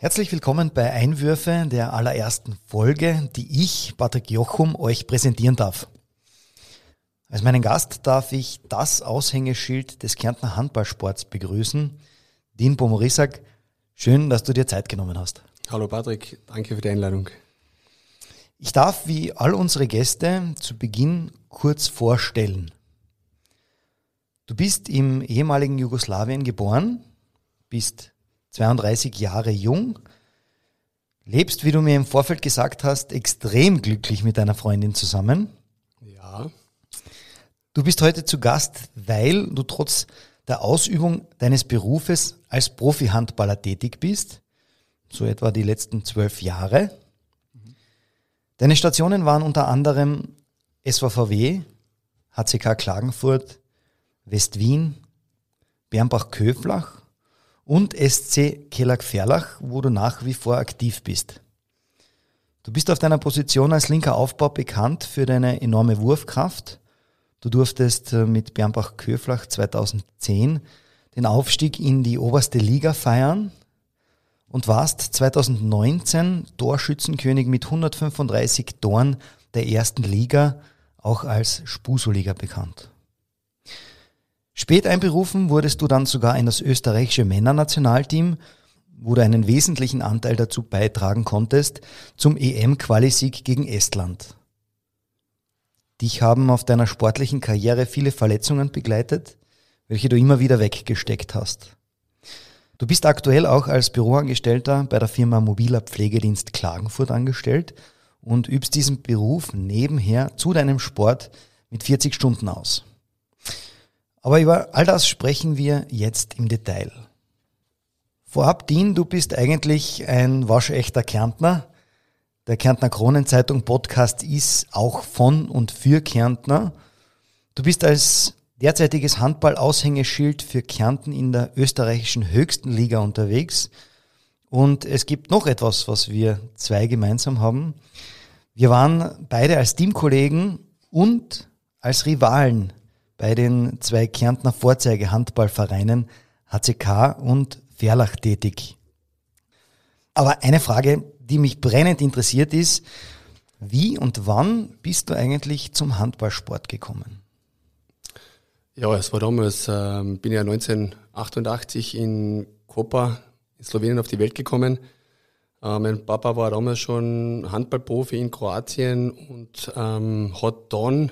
Herzlich willkommen bei Einwürfe der allerersten Folge, die ich, Patrick Jochum, euch präsentieren darf. Als meinen Gast darf ich das Aushängeschild des Kärntner Handballsports begrüßen, Dean Pomorisak. Schön, dass du dir Zeit genommen hast. Hallo Patrick, danke für die Einladung. Ich darf wie all unsere Gäste zu Beginn kurz vorstellen. Du bist im ehemaligen Jugoslawien geboren, bist 32 Jahre jung, lebst, wie du mir im Vorfeld gesagt hast, extrem glücklich mit deiner Freundin zusammen. Ja. Du bist heute zu Gast, weil du trotz der Ausübung deines Berufes als Profi-Handballer tätig bist, so etwa die letzten zwölf Jahre. Deine Stationen waren unter anderem SVVW, HCK Klagenfurt, West-Wien, Bernbach-Köflach und SC Kellag-Ferlach, wo du nach wie vor aktiv bist. Du bist auf deiner Position als linker Aufbau bekannt für deine enorme Wurfkraft. Du durftest äh, mit Bernbach-Köflach 2010 den Aufstieg in die oberste Liga feiern und warst 2019 Torschützenkönig mit 135 Toren der ersten Liga, auch als Spuso-Liga bekannt. Spät einberufen wurdest du dann sogar in das österreichische Männernationalteam, wo du einen wesentlichen Anteil dazu beitragen konntest zum EM-Qualisieg gegen Estland. Dich haben auf deiner sportlichen Karriere viele Verletzungen begleitet, welche du immer wieder weggesteckt hast. Du bist aktuell auch als Büroangestellter bei der Firma Mobiler Pflegedienst Klagenfurt angestellt und übst diesen Beruf nebenher zu deinem Sport mit 40 Stunden aus. Aber über all das sprechen wir jetzt im Detail. Vorab, Dean, du bist eigentlich ein waschechter Kärntner. Der Kärntner Kronenzeitung Podcast ist auch von und für Kärntner. Du bist als derzeitiges Handball-Aushängeschild für Kärnten in der österreichischen höchsten Liga unterwegs. Und es gibt noch etwas, was wir zwei gemeinsam haben. Wir waren beide als Teamkollegen und als Rivalen bei den zwei Kärntner Vorzeigehandballvereinen HCK und Verlach tätig. Aber eine Frage, die mich brennend interessiert ist, wie und wann bist du eigentlich zum Handballsport gekommen? Ja, es war damals, äh, bin ja 1988 in Kopa in Slowenien auf die Welt gekommen. Äh, mein Papa war damals schon Handballprofi in Kroatien und ähm, hat dann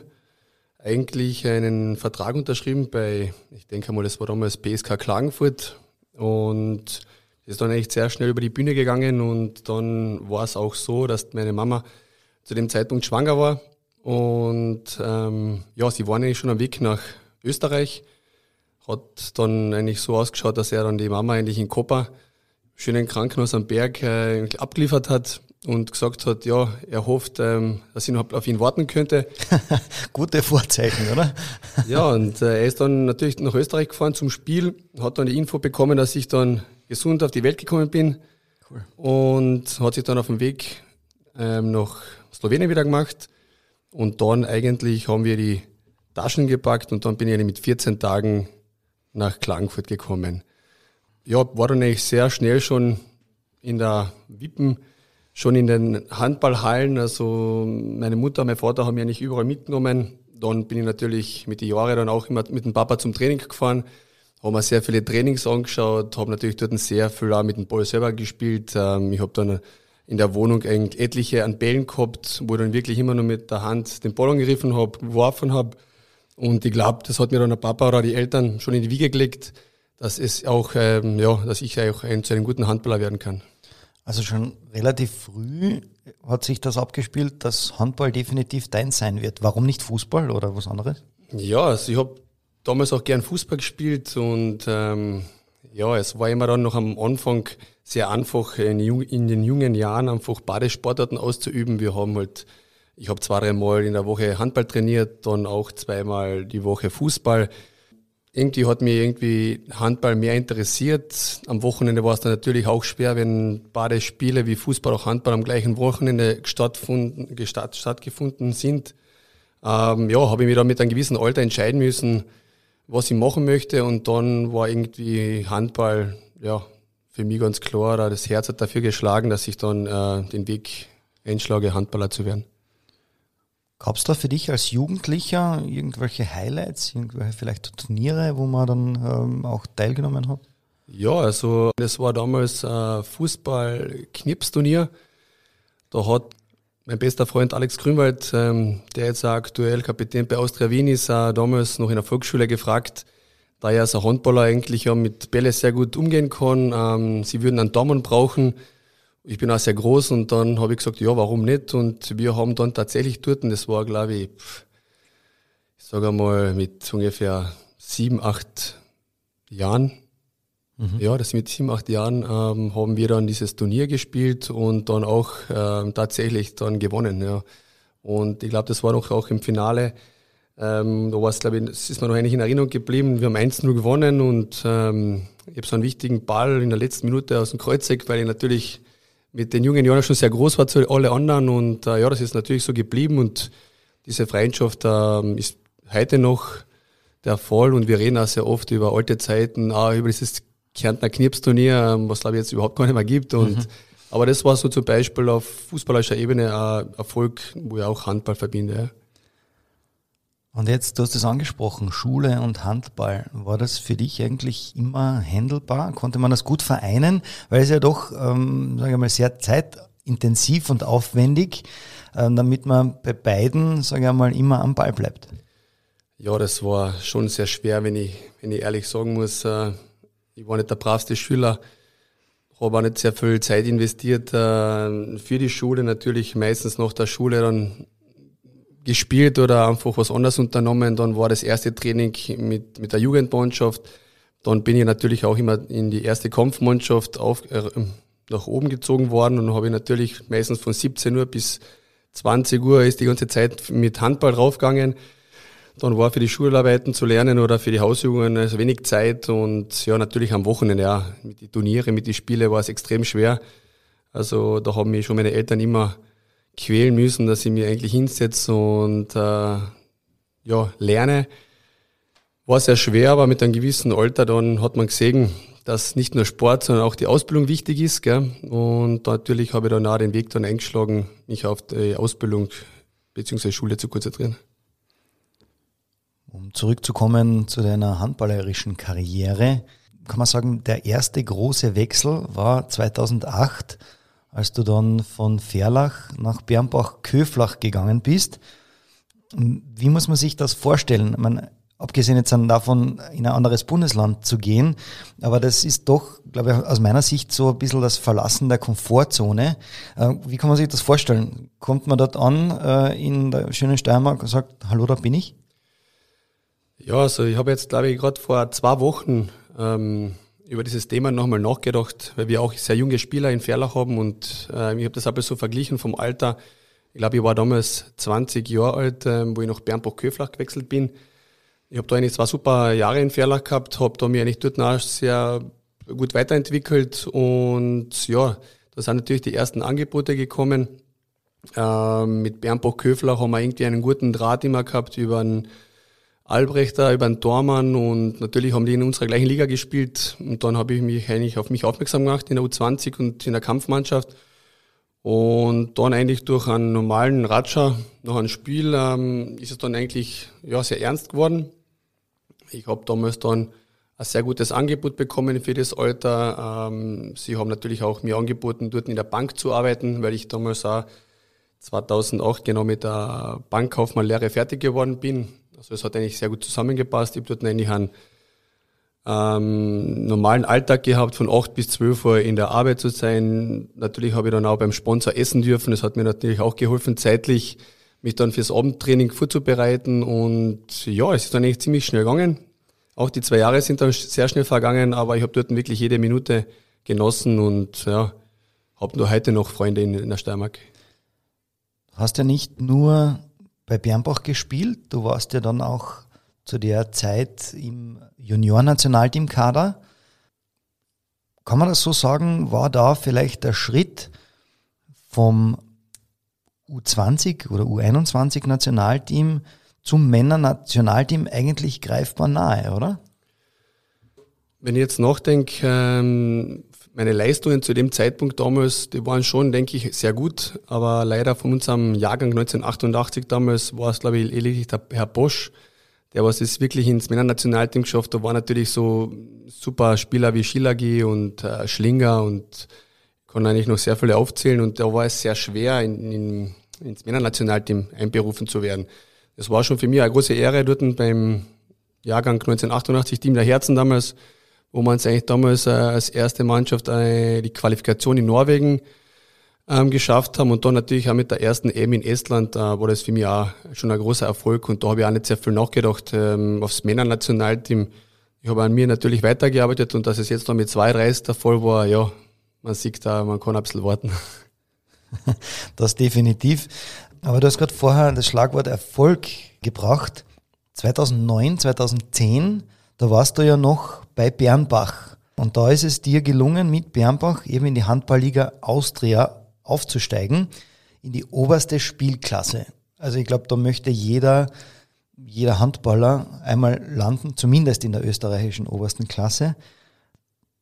eigentlich einen Vertrag unterschrieben bei, ich denke mal, das war damals BSK Klagenfurt. Und ist dann echt sehr schnell über die Bühne gegangen und dann war es auch so, dass meine Mama zu dem Zeitpunkt schwanger war. Und ähm, ja, sie waren eigentlich schon am Weg nach Österreich. Hat dann eigentlich so ausgeschaut, dass er dann die Mama eigentlich in Koppa, schönen Krankenhaus am Berg, äh, abgeliefert hat und gesagt hat, ja, er hofft, ähm, dass ich noch auf ihn warten könnte. Gute Vorzeichen, oder? ja, und äh, er ist dann natürlich nach Österreich gefahren zum Spiel, hat dann die Info bekommen, dass ich dann gesund auf die Welt gekommen bin cool. und hat sich dann auf dem Weg ähm, nach Slowenien wieder gemacht und dann eigentlich haben wir die Taschen gepackt und dann bin ich mit 14 Tagen nach Klagenfurt gekommen. Ja, war dann eigentlich sehr schnell schon in der Wippen schon in den Handballhallen. Also meine Mutter, mein Vater haben mich eigentlich überall mitgenommen. Dann bin ich natürlich mit den Jahren dann auch immer mit dem Papa zum Training gefahren, habe mir sehr viele Trainings angeschaut, habe natürlich dort sehr viel auch mit dem Ball selber gespielt. Ähm, ich habe dann in der Wohnung etliche an Bällen gehabt, wo ich dann wirklich immer nur mit der Hand den Ball angegriffen habe, geworfen habe. Und ich glaube, das hat mir dann der Papa oder die Eltern schon in die Wiege gelegt, dass es auch, ähm, ja, dass ich auch ein, zu einem guten Handballer werden kann. Also schon relativ früh hat sich das abgespielt, dass Handball definitiv dein sein wird. Warum nicht Fußball oder was anderes? Ja, also ich habe damals auch gern Fußball gespielt und ähm, ja, es war immer dann noch am Anfang sehr einfach, in, in den jungen Jahren einfach beide Sportarten auszuüben. Wir haben halt, ich habe zwei, dreimal in der Woche Handball trainiert, dann auch zweimal die Woche Fußball. Irgendwie hat mich irgendwie Handball mehr interessiert. Am Wochenende war es dann natürlich auch schwer, wenn beide Spiele wie Fußball auch Handball am gleichen Wochenende stattgefunden sind. Ähm, ja, habe ich mich dann mit einem gewissen Alter entscheiden müssen, was ich machen möchte. Und dann war irgendwie Handball, ja, für mich ganz klar, das Herz hat dafür geschlagen, dass ich dann äh, den Weg einschlage, Handballer zu werden. Gab es da für dich als Jugendlicher irgendwelche Highlights, irgendwelche vielleicht Turniere, wo man dann ähm, auch teilgenommen hat? Ja, also das war damals ein Fußball-Knipsturnier. Da hat mein bester Freund Alex Grünwald, ähm, der jetzt aktuell Kapitän bei Austria Wien ist, äh, damals noch in der Volksschule gefragt, da er als Handballer eigentlich ja mit Bälle sehr gut umgehen kann. Ähm, sie würden einen Daumen brauchen. Ich bin auch sehr groß und dann habe ich gesagt, ja, warum nicht? Und wir haben dann tatsächlich dort, und das war, glaube ich, ich sage einmal mit ungefähr sieben, acht Jahren, Mhm. Ja, das mit sieben, acht Jahren ähm, haben wir dann dieses Turnier gespielt und dann auch ähm, tatsächlich dann gewonnen. Ja. Und ich glaube, das war noch auch im Finale. Ähm, da war es, glaube ich, das ist mir noch eigentlich in Erinnerung geblieben. Wir haben 1-0 gewonnen und ähm, ich habe so einen wichtigen Ball in der letzten Minute aus dem Kreuzeck, weil ich natürlich mit den jungen Jahren schon sehr groß war zu alle anderen. Und äh, ja, das ist natürlich so geblieben und diese Freundschaft äh, ist heute noch der Fall und wir reden auch sehr oft über alte Zeiten, auch über dieses Kärntner Knirpsturnier, ähm, was glaube ich jetzt überhaupt gar nicht mehr gibt. Und, mhm. Aber das war so zum Beispiel auf fußballerischer Ebene ein Erfolg, wo ich auch Handball verbinde. Ja. Und jetzt, du hast es angesprochen, Schule und Handball. War das für dich eigentlich immer handelbar? Konnte man das gut vereinen? Weil es ja doch, ähm, sage ich mal, sehr zeitintensiv und aufwendig, ähm, damit man bei beiden, sage ich mal, immer am Ball bleibt. Ja, das war schon sehr schwer, wenn ich, wenn ich ehrlich sagen muss. Äh, ich war nicht der bravste Schüler, habe auch nicht sehr viel Zeit investiert äh, für die Schule, natürlich meistens nach der Schule dann gespielt oder einfach was anderes unternommen. Dann war das erste Training mit, mit der Jugendmannschaft. Dann bin ich natürlich auch immer in die erste Kampfmannschaft auf, äh, nach oben gezogen worden und habe ich natürlich meistens von 17 Uhr bis 20 Uhr ist die ganze Zeit mit Handball draufgegangen. Dann war für die Schularbeiten zu lernen oder für die Hausübungen also wenig Zeit und ja, natürlich am Wochenende, ja, mit den Turniere, mit den Spielen war es extrem schwer. Also da haben mich schon meine Eltern immer quälen müssen, dass ich mich eigentlich hinsetze und äh, ja, lerne. War sehr schwer, aber mit einem gewissen Alter dann hat man gesehen, dass nicht nur Sport, sondern auch die Ausbildung wichtig ist. Gell? Und natürlich habe ich dann auch den Weg dann eingeschlagen, mich auf die Ausbildung bzw. Schule zu konzentrieren. Um zurückzukommen zu deiner handballerischen Karriere, kann man sagen, der erste große Wechsel war 2008, als du dann von Verlach nach Bernbach-Köflach gegangen bist. Wie muss man sich das vorstellen? Ich meine, abgesehen jetzt davon, in ein anderes Bundesland zu gehen, aber das ist doch, glaube ich, aus meiner Sicht so ein bisschen das Verlassen der Komfortzone. Äh, wie kann man sich das vorstellen? Kommt man dort an äh, in der schönen Steiermark und sagt, hallo, da bin ich? Ja, also ich habe jetzt, glaube ich, gerade vor zwei Wochen ähm, über dieses Thema nochmal nachgedacht, weil wir auch sehr junge Spieler in Ferlach haben und äh, ich habe das aber so verglichen vom Alter. Ich glaube, ich war damals 20 Jahre alt, äh, wo ich nach Bernbach-Köflach gewechselt bin. Ich habe da eigentlich zwei super Jahre in Ferlach gehabt, habe da mir eigentlich dort auch sehr gut weiterentwickelt und ja, da sind natürlich die ersten Angebote gekommen. Ähm, mit Bernbach-Köflach haben wir irgendwie einen guten Draht immer gehabt über einen Albrechter, über den Tormann und natürlich haben die in unserer gleichen Liga gespielt und dann habe ich mich eigentlich auf mich aufmerksam gemacht in der U20 und in der Kampfmannschaft und dann eigentlich durch einen normalen Ratscher nach einem Spiel ähm, ist es dann eigentlich ja, sehr ernst geworden. Ich habe damals dann ein sehr gutes Angebot bekommen für das Alter. Ähm, sie haben natürlich auch mir angeboten, dort in der Bank zu arbeiten, weil ich damals auch 2008 genau mit der Bankkaufmannlehre fertig geworden bin. Also es hat eigentlich sehr gut zusammengepasst. Ich habe dort eigentlich einen ähm, normalen Alltag gehabt, von acht bis zwölf Uhr in der Arbeit zu sein. Natürlich habe ich dann auch beim Sponsor essen dürfen. Das hat mir natürlich auch geholfen, zeitlich mich dann fürs Abendtraining vorzubereiten. Und ja, es ist dann eigentlich ziemlich schnell gegangen. Auch die zwei Jahre sind dann sehr schnell vergangen, aber ich habe dort wirklich jede Minute genossen und ja, habe nur heute noch Freunde in, in der Steiermark. Du hast ja nicht nur bei Bernbach gespielt, du warst ja dann auch zu der Zeit im Junior-Nationalteam-Kader. Kann man das so sagen, war da vielleicht der Schritt vom U20 oder U21-Nationalteam zum Männer-Nationalteam eigentlich greifbar nahe, oder? Wenn ich jetzt nachdenke, ähm, meine Leistungen zu dem Zeitpunkt damals, die waren schon, denke ich, sehr gut, aber leider von unserem Jahrgang 1988 damals war es, glaube ich, lediglich der Herr Bosch, der was es wirklich ins Männernationalteam geschafft hat, war natürlich so super Spieler wie Schilagi und äh, Schlinger und kann eigentlich noch sehr viele aufzählen. Und da war es sehr schwer, in, in, ins Männernationalteam einberufen zu werden. Das war schon für mich eine große Ehre, dort beim Jahrgang 1988, Team der Herzen damals, wo man es eigentlich damals äh, als erste Mannschaft äh, die Qualifikation in Norwegen ähm, geschafft haben und dann natürlich auch mit der ersten EM in Estland äh, war das für mich auch schon ein großer Erfolg und da habe ich auch nicht sehr viel nachgedacht ähm, aufs Männernationalteam. Ich habe an mir natürlich weitergearbeitet und dass es jetzt noch mit zwei Reis der Fall war, ja, man sieht da, man kann ein bisschen warten. Das definitiv. Aber du hast gerade vorher das Schlagwort Erfolg gebracht. 2009, 2010, da warst du ja noch bei Bernbach. Und da ist es dir gelungen, mit Bernbach eben in die Handballliga Austria aufzusteigen, in die oberste Spielklasse. Also ich glaube, da möchte jeder, jeder Handballer einmal landen, zumindest in der österreichischen obersten Klasse.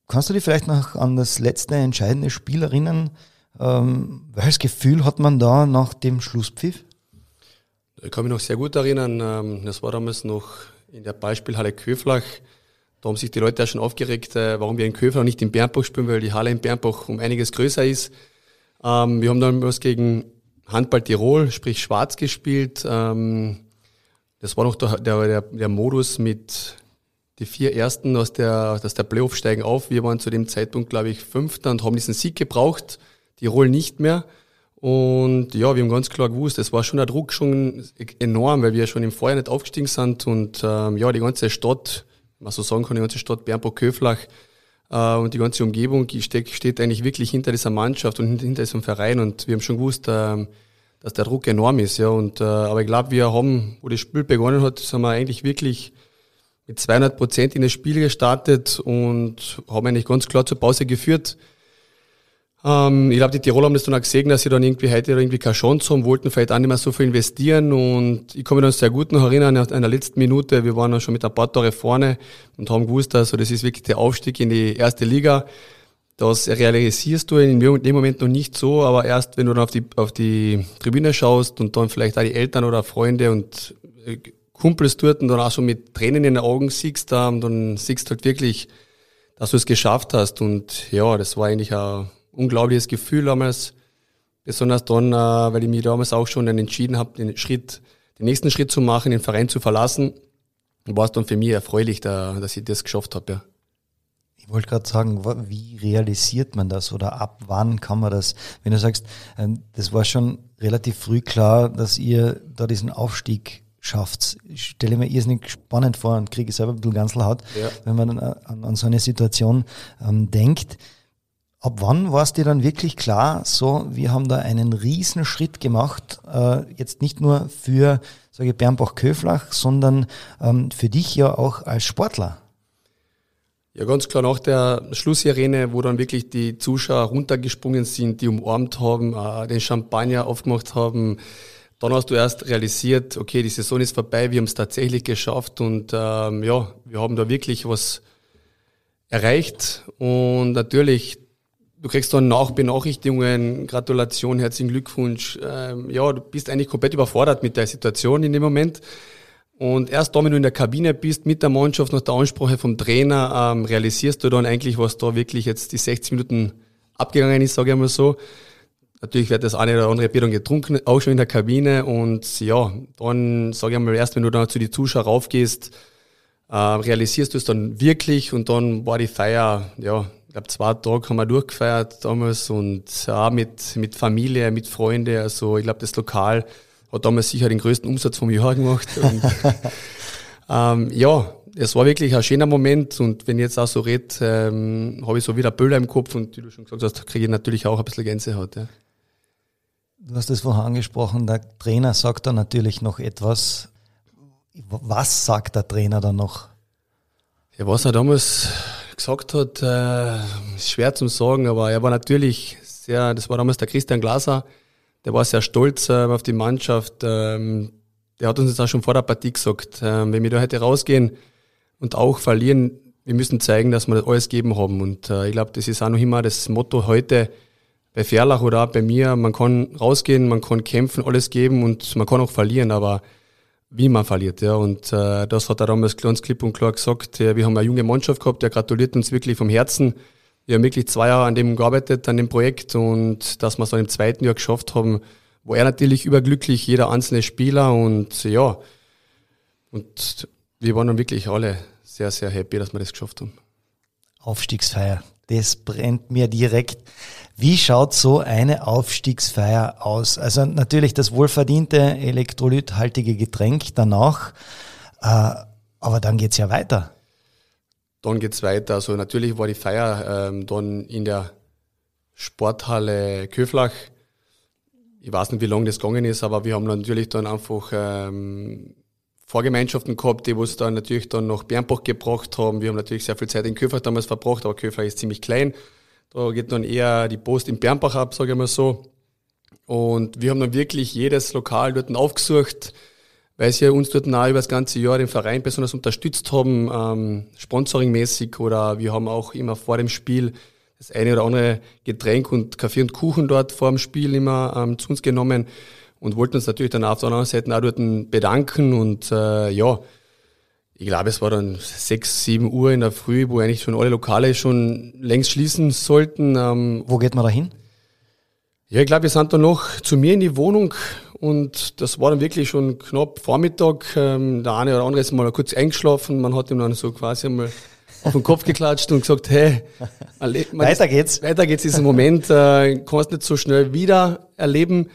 Kannst du dich vielleicht noch an das letzte entscheidende Spiel erinnern? Ähm, welches Gefühl hat man da nach dem Schlusspfiff? Ich kann mich noch sehr gut erinnern. Ähm, das war damals noch in der Beispielhalle Köflach. Da haben sich die Leute ja schon aufgeregt, äh, warum wir in Köflach nicht in Bernbach spielen, weil die Halle in Bernbach um einiges größer ist. Ähm, wir haben dann was gegen Handball Tirol, sprich Schwarz gespielt. Das war noch der, der, der Modus mit die vier Ersten aus der, aus der Playoff steigen auf. Wir waren zu dem Zeitpunkt, glaube ich, Fünfter und haben diesen Sieg gebraucht. Tirol nicht mehr. Und ja, wir haben ganz klar gewusst, es war schon der Druck schon enorm, weil wir schon im Vorjahr nicht aufgestiegen sind und ähm, ja, die ganze Stadt, man so sagen kann, die ganze Stadt Bernburg-Köflach äh, und die ganze Umgebung steht, steht eigentlich wirklich hinter dieser Mannschaft und hinter diesem Verein und wir haben schon gewusst, äh, dass der Druck enorm ist, ja. Und äh, aber ich glaube, wir haben, wo das Spiel begonnen hat, sind wir eigentlich wirklich mit 200 Prozent in das Spiel gestartet und haben eigentlich ganz klar zur Pause geführt. Ähm, ich glaube, die Tiroler haben das dann auch gesehen, dass sie dann irgendwie heute irgendwie keine Chance haben, wollten vielleicht auch nicht mehr so viel investieren und ich kann mich dann sehr gut noch erinnern, an der letzten Minute, wir waren dann schon mit ein paar Tore vorne und haben gewusst, also das ist wirklich der Aufstieg in die erste Liga. Das realisierst du in dem Moment noch nicht so, aber erst wenn du dann auf die, auf die Tribüne schaust und dann vielleicht auch die Eltern oder Freunde und äh, Kumpels dort und dann auch so mit Tränen in den Augen siehst, dann siehst du halt wirklich, dass du es geschafft hast und ja, das war eigentlich ein unglaubliches Gefühl damals. Besonders dann, äh, weil ich mich damals auch schon dann entschieden habe, den Schritt, den nächsten Schritt zu machen, den Verein zu verlassen. War es dann für mich erfreulich, da, dass ich das geschafft habe. Ja. Ich wollte gerade sagen, wie realisiert man das oder ab wann kann man das? Wenn du sagst, ähm, das war schon relativ früh klar, dass ihr da diesen Aufstieg schafft. Ich stelle mir irrsinnig spannend vor und kriege selber ein bisschen Ganselhaut, ja. wenn man an, an, so eine Situation ähm, denkt. Ab wann war es dir dann wirklich klar, so, wir haben da einen riesen Schritt gemacht, äh, jetzt nicht nur für, sage ich, Bernbach-Köflach, sondern ähm, für dich ja auch als Sportler? Ja, ganz klar nach der Schlussirene, wo dann wirklich die Zuschauer runtergesprungen sind, die umarmt haben, äh, den Champagner aufgemacht haben. Dann hast du erst realisiert, okay, die Saison ist vorbei, wir haben es tatsächlich geschafft und ähm, ja, wir haben da wirklich was erreicht und natürlich Du kriegst dann Nachbenachrichtigungen, Gratulation, herzlichen Glückwunsch. Ähm, ja, du bist eigentlich komplett überfordert mit der Situation in dem Moment. Und erst da, wenn du in der Kabine bist, mit der Mannschaft, nach der Ansprache vom Trainer, ähm, realisierst du dann eigentlich, was da wirklich jetzt die 60 Minuten abgegangen ist, sage ich mal so. Natürlich wird das eine oder andere Bier dann getrunken, auch schon in der Kabine. Und ja, dann sage ich mal, erst wenn du dann zu die Zuschauer raufgehst, äh, realisierst du es dann wirklich und dann war die Feier, ja, glaube zwei Tage haben wir durchgefeiert damals und auch mit, mit Familie, mit Freunden, also ich glaube das Lokal hat damals sicher den größten Umsatz vom Jahr gemacht und ähm, ja, es war wirklich ein schöner Moment und wenn ich jetzt auch so rede, ähm, habe ich so wieder Böller im Kopf und wie du schon gesagt hast, kriege ich natürlich auch ein bisschen Gänsehaut. Ja. Du hast es vorher angesprochen, der Trainer sagt da natürlich noch etwas. Was sagt der Trainer dann noch? Ja, was er damals gesagt hat, äh, ist schwer zu sagen, aber er war natürlich sehr, das war damals der Christian Glaser, der war sehr stolz äh, auf die Mannschaft. Ähm, der hat uns jetzt auch schon vor der Partie gesagt, äh, wenn wir da heute rausgehen, und auch verlieren. Wir müssen zeigen, dass wir das alles geben haben. Und äh, ich glaube, das ist auch noch immer das Motto heute bei Ferlach oder auch bei mir. Man kann rausgehen, man kann kämpfen, alles geben und man kann auch verlieren, aber wie man verliert. Ja. Und äh, das hat er damals ganz klipp und klar gesagt. Ja, wir haben eine junge Mannschaft gehabt, der gratuliert uns wirklich vom Herzen. Wir haben wirklich zwei Jahre an dem gearbeitet, an dem Projekt und dass wir es dann im zweiten Jahr geschafft haben, war er natürlich überglücklich, jeder einzelne Spieler und ja, und wir waren dann wirklich alle sehr, sehr happy, dass wir das geschafft haben. Aufstiegsfeier, das brennt mir direkt. Wie schaut so eine Aufstiegsfeier aus? Also natürlich das wohlverdiente elektrolythaltige Getränk danach, äh, aber dann geht's ja weiter. Dann geht's weiter. Also natürlich war die Feier ähm, dann in der Sporthalle Köflach. Ich weiß nicht, wie lange das gegangen ist, aber wir haben natürlich dann einfach ähm, Vorgemeinschaften gehabt, die uns dann natürlich dann nach Bernbach gebracht haben. Wir haben natürlich sehr viel Zeit in Köfer damals verbracht, aber Köfer ist ziemlich klein. Da geht dann eher die Post in Bernbach ab, sage ich mal so. Und wir haben dann wirklich jedes Lokal dort aufgesucht, weil sie uns dort auch über das ganze Jahr den Verein besonders unterstützt haben, ähm, sponsoringmäßig oder wir haben auch immer vor dem Spiel das eine oder andere Getränk und Kaffee und Kuchen dort vor dem Spiel immer ähm, zu uns genommen und wollten uns natürlich dann auf der anderen Seite auch dort bedanken und äh, ja, ich glaube, es war dann sechs, sieben Uhr in der Früh, wo eigentlich schon alle Lokale schon längst schließen sollten. Ähm, wo geht man da hin? Ja, ich glaube, wir sind dann noch zu mir in die Wohnung und das war dann wirklich schon knapp Vormittag. Ähm, der eine oder andere ist mal kurz eingeschlafen, man hat ihm dann so quasi einmal auf den Kopf geklatscht und gesagt, hey, weiter geht's. Weiter geht's diesen Moment, äh, kannst nicht so schnell wieder erleben.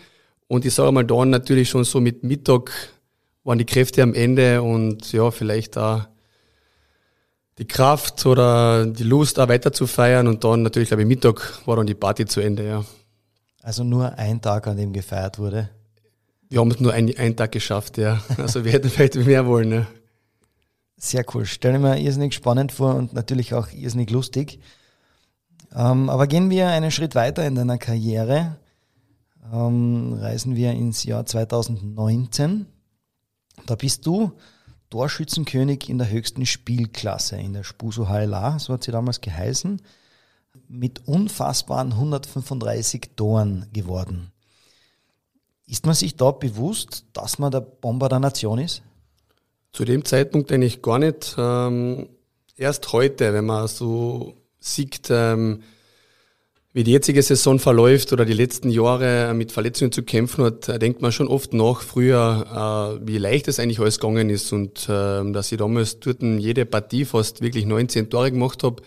Und ich sage mal, dann natürlich schon so mit Mittag waren die Kräfte am Ende und ja, vielleicht da die Kraft oder die Lust, da weiter zu feiern. Und dann natürlich, glaube ich, Mittag war dann die Party zu Ende, ja. Also nur ein Tag, an dem gefeiert wurde? Wir haben es nur ein, einen Tag geschafft, ja. Also wir hätten vielleicht mehr wollen, ja. Sehr cool. Stelle mir irrsinnig spannend vor und natürlich auch irrsinnig lustig. Ähm, aber gehen wir einen Schritt weiter in deiner Karriere ähm, reisen wir ins Jahr 2019. Da bist du Torschützenkönig in der höchsten Spielklasse, in der Spuso HLA, so hat sie damals geheißen, mit unfassbaren 135 Toren geworden. Ist man sich da bewusst, dass man der Bomber der Nation ist? Zu dem Zeitpunkt eigentlich gar nicht. Ähm, erst heute, wenn man so sieht, ähm, wie die jetzige Saison verläuft oder die letzten Jahre mit Verletzungen zu kämpfen hat, denkt man schon oft nach früher, äh, wie leicht es eigentlich alles gegangen ist und äh, dass ich damals dort jede Partie fast wirklich 19 Tore gemacht habe,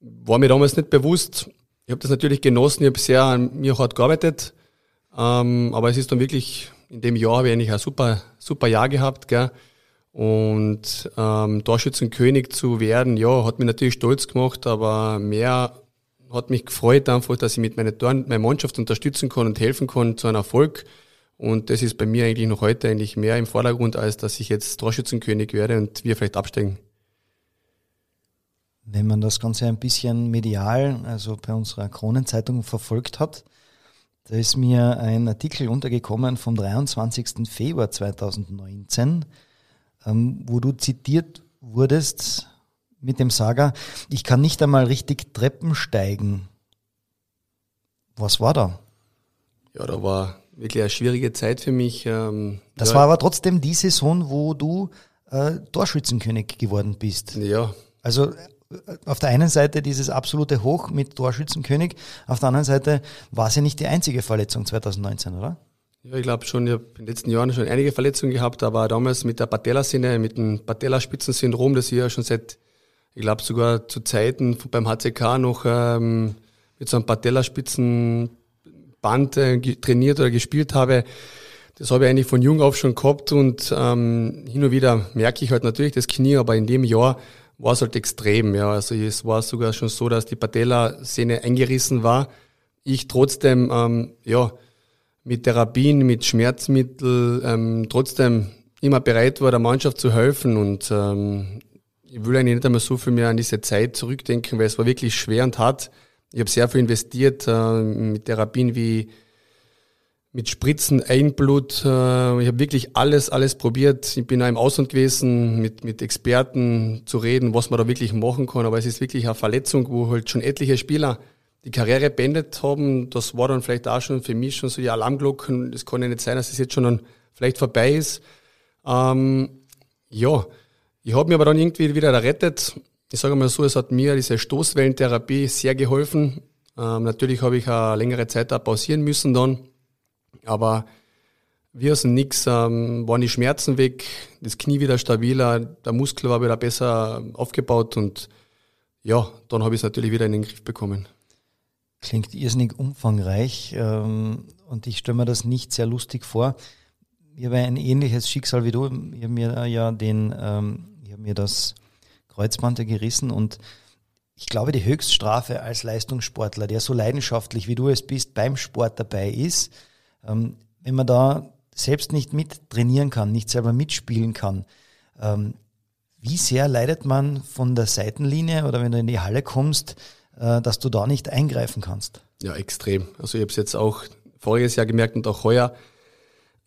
war mir damals nicht bewusst. Ich habe das natürlich genossen, ich habe sehr an mir hart gearbeitet, ähm, aber es ist dann wirklich, in dem Jahr habe ich eigentlich ein super, super Jahr gehabt, gell? Und ähm, Torschützenkönig zu werden, ja, hat mich natürlich stolz gemacht, aber mehr hat mich gefreut einfach, dass ich mit meiner, meiner Mannschaft unterstützen kann und helfen kann zu einem Erfolg. Und das ist bei mir eigentlich noch heute eigentlich mehr im Vordergrund, als dass ich jetzt Torschützenkönig werde und wir vielleicht absteigen. Wenn man das Ganze ein bisschen medial, also bei unserer Kronenzeitung verfolgt hat, da ist mir ein Artikel untergekommen vom 23. Februar 2019, ähm, wo du zitiert wurdest mit dem Saga, ich kann nicht einmal richtig Treppen steigen. Was war da? Ja, da war wirklich eine schwierige Zeit für mich. Ähm, das ja. war aber trotzdem die Saison, wo du äh, Torschützenkönig geworden bist. Ja. Also äh, auf der einen Seite dieses absolute Hoch mit Torschützenkönig, auf der anderen Seite war es ja nicht die einzige Verletzung 2019, oder? Ja, ich glaube schon, ich habe in den letzten Jahren schon einige Verletzungen gehabt, aber damals mit der Patellasehne, mit dem Patellaspitzensyndrom, das ich ja schon seit, ich glaube sogar zu Zeiten beim HCK noch ähm, mit so einem Patellaspitzenband äh, trainiert oder gespielt habe. Das habe ich eigentlich von jung auf schon gehabt und ähm, hin und wieder merke ich halt natürlich das Knie, aber in dem Jahr war es halt extrem. Ja, also es war sogar schon so, dass die Patellasehne eingerissen war. Ich trotzdem, ähm, ja, mit Therapien, mit Schmerzmitteln ähm, trotzdem immer bereit war, der Mannschaft zu helfen. Und ähm, ich will eigentlich nicht einmal so viel mehr an diese Zeit zurückdenken, weil es war wirklich schwer und hart. Ich habe sehr viel investiert äh, mit Therapien wie mit Spritzen, Einblut. Äh, ich habe wirklich alles, alles probiert. Ich bin auch im Ausland gewesen, mit, mit Experten zu reden, was man da wirklich machen kann. Aber es ist wirklich eine Verletzung, wo halt schon etliche Spieler die Karriere beendet haben, das war dann vielleicht auch schon für mich schon so die Alarmglocken. Es kann ja nicht sein, dass es jetzt schon dann vielleicht vorbei ist. Ähm, ja, ich habe mir aber dann irgendwie wieder errettet. Ich sage mal so, es hat mir diese Stoßwellentherapie sehr geholfen. Ähm, natürlich habe ich eine längere Zeit da pausieren müssen dann, aber wir dem Nix ähm, waren die Schmerzen weg, das Knie wieder stabiler, der Muskel war wieder besser aufgebaut und ja, dann habe ich es natürlich wieder in den Griff bekommen. Klingt irrsinnig umfangreich ähm, und ich stelle mir das nicht sehr lustig vor. Ich habe ein ähnliches Schicksal wie du. Ich habe mir ja den, ähm, mir das Kreuzband gerissen und ich glaube, die Höchststrafe als Leistungssportler, der so leidenschaftlich wie du es bist, beim Sport dabei ist, ähm, wenn man da selbst nicht mit trainieren kann, nicht selber mitspielen kann, ähm, wie sehr leidet man von der Seitenlinie oder wenn du in die Halle kommst, äh, dass du da nicht eingreifen kannst. Ja, extrem. Also ich habe es jetzt auch voriges Jahr gemerkt und auch heuer.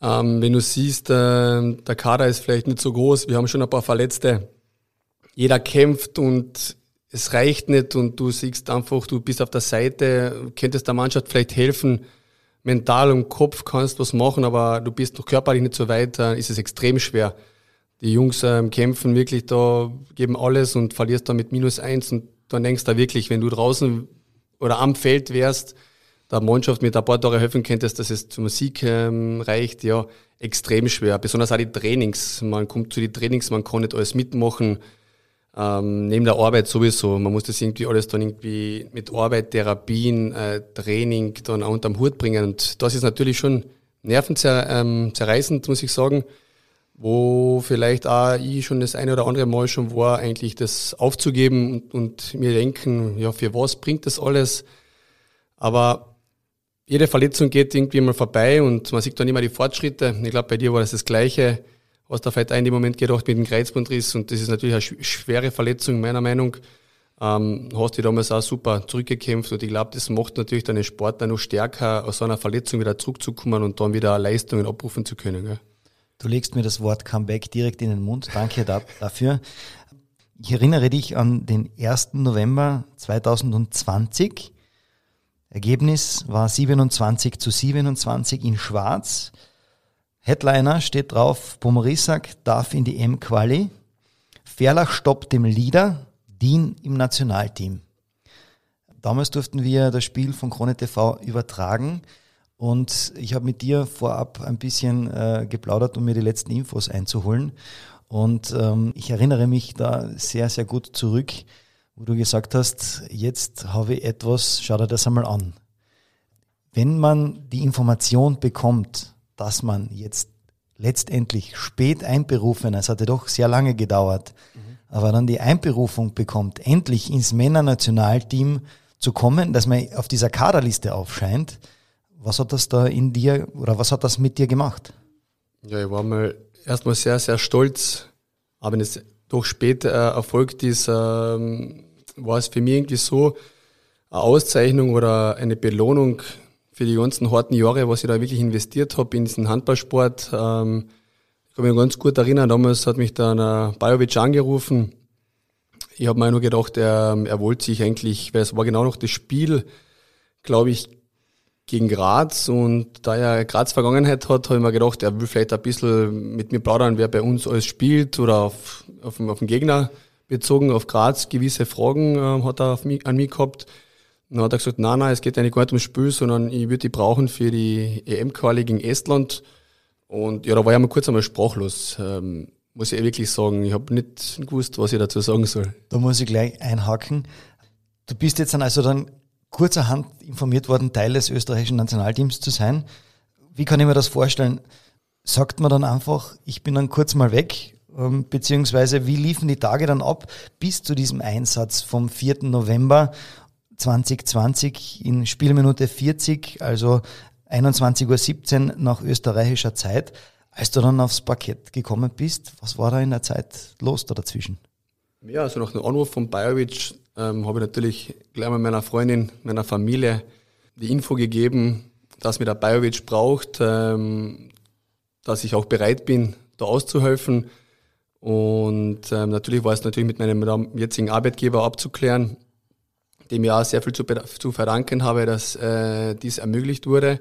Ähm, wenn du siehst, äh, der Kader ist vielleicht nicht so groß, wir haben schon ein paar Verletzte. Jeder kämpft und es reicht nicht und du siehst einfach, du bist auf der Seite, könntest der Mannschaft vielleicht helfen, mental und Kopf kannst was machen, aber du bist noch körperlich nicht so weit, dann ist es extrem schwer. Die Jungs ähm, kämpfen wirklich da, geben alles und verlierst dann mit minus eins und dann denkst du wirklich, wenn du draußen oder am Feld wärst, der Mannschaft mit ein paar Tore helfen könntest, dass es zum Sieg ähm, reicht, ja, extrem schwer. Besonders auch die Trainings. Man kommt zu den Trainings, man kann nicht alles mitmachen. Ähm, neben der Arbeit sowieso. Man muss das irgendwie alles dann irgendwie mit Arbeit, Therapien, äh, Training dann auch unterm Hut bringen. Und das ist natürlich schon nervenzerreißend, ähm, muss ich sagen wo vielleicht auch ich schon das eine oder andere Mal schon war, eigentlich das aufzugeben und, und mir denken, ja, für was bringt das alles? Aber jede Verletzung geht irgendwie mal vorbei und man sieht dann immer die Fortschritte. Ich glaube, bei dir war das das Gleiche. Hast da vielleicht in dem Moment gedacht mit dem Kreuzbandriss und das ist natürlich eine schwere Verletzung, meiner Meinung. Ähm, hast dich damals auch super zurückgekämpft und ich glaube, das macht natürlich deinen Sport noch stärker, aus so einer Verletzung wieder zurückzukommen und dann wieder Leistungen abrufen zu können. Gell? Du legst mir das Wort Comeback direkt in den Mund. Danke dafür. Ich erinnere dich an den 1. November 2020. Ergebnis war 27 zu 27 in Schwarz. Headliner steht drauf, Pomorisak darf in die M-Quali. Ferlach stoppt dem Leader, Dien im Nationalteam. Damals durften wir das Spiel von Krone TV übertragen. Und ich habe mit dir vorab ein bisschen äh, geplaudert, um mir die letzten Infos einzuholen. Und ähm, ich erinnere mich da sehr, sehr gut zurück, wo du gesagt hast, jetzt habe ich etwas, schau dir das einmal an. Wenn man die Information bekommt, dass man jetzt letztendlich spät einberufen, es hatte doch sehr lange gedauert, mhm. aber dann die Einberufung bekommt, endlich ins Männernationalteam zu kommen, dass man auf dieser Kaderliste aufscheint, was hat das da in dir oder was hat das mit dir gemacht? Ja, ich war mal erstmal sehr, sehr stolz. Aber es doch später äh, erfolgt ist, ähm, war es für mich irgendwie so eine Auszeichnung oder eine Belohnung für die ganzen harten Jahre, was ich da wirklich investiert habe in diesen Handballsport. Ähm, ich kann mich ganz gut erinnern, damals hat mich dann äh, Bajovic angerufen. Ich habe mir nur gedacht, er, er wollte sich eigentlich, weil es war genau noch das Spiel, glaube ich, gegen Graz und da er Graz Vergangenheit hat, habe ich mir gedacht, er will vielleicht ein bisschen mit mir plaudern, wer bei uns alles spielt oder auf, auf, auf den Gegner bezogen, auf Graz gewisse Fragen äh, hat er mich, an mich gehabt. dann hat er gesagt, nein, nein, es geht eigentlich gar nicht ums Spiel, sondern ich würde die brauchen für die EM-Quali gegen Estland. Und ja, da war ich mal kurz einmal sprachlos. Ähm, muss ich wirklich sagen. Ich habe nicht gewusst, was ich dazu sagen soll. Da muss ich gleich einhaken. Du bist jetzt dann also dann kurzerhand informiert worden, Teil des österreichischen Nationalteams zu sein. Wie kann ich mir das vorstellen? Sagt man dann einfach, ich bin dann kurz mal weg, ähm, beziehungsweise wie liefen die Tage dann ab bis zu diesem Einsatz vom 4. November 2020 in Spielminute 40, also 21.17 Uhr nach österreichischer Zeit. Als du dann aufs Parkett gekommen bist, was war da in der Zeit los da dazwischen? Ja, also nach dem Anruf von Bajovic ähm, habe ich natürlich gleich mal meiner Freundin, meiner Familie die Info gegeben, dass mir der Bajovic braucht, ähm, dass ich auch bereit bin, da auszuhelfen. Und ähm, natürlich war es natürlich mit meinem jetzigen Arbeitgeber abzuklären, dem ich auch sehr viel zu, zu verdanken habe, dass äh, dies ermöglicht wurde.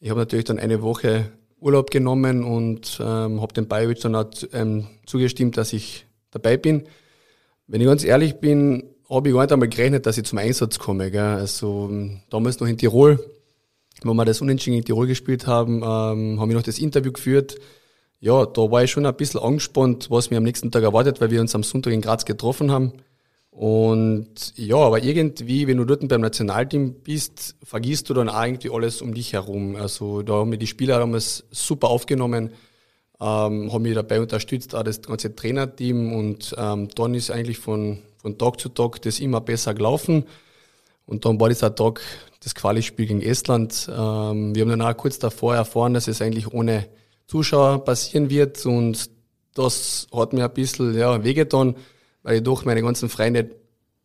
Ich habe natürlich dann eine Woche Urlaub genommen und ähm, habe dem Bajovic dann auch ähm, zugestimmt, dass ich dabei bin. Wenn ich ganz ehrlich bin, habe ich gar nicht einmal gerechnet, dass ich zum Einsatz komme. Gell? Also damals noch in Tirol, wo wir das Unentschieden in Tirol gespielt haben, ähm, habe ich noch das Interview geführt. Ja, da war ich schon ein bisschen angespannt, was mir am nächsten Tag erwartet, weil wir uns am Sonntag in Graz getroffen haben. Und ja, aber irgendwie, wenn du dort beim Nationalteam bist, vergisst du dann auch irgendwie alles um dich herum. Also da haben mir die Spieler damals super aufgenommen, ähm, haben mich dabei unterstützt, auch das ganze Trainerteam und ähm, dann ist eigentlich von, von Tag zu Tag das immer besser gelaufen. Und dann war dieser Tag das Quali-Spiel gegen Estland. Ähm, wir haben dann auch kurz davor erfahren, dass es eigentlich ohne Zuschauer passieren wird und das hat mir ein bisschen ja, wehgetan weil ich doch meine ganzen Freunde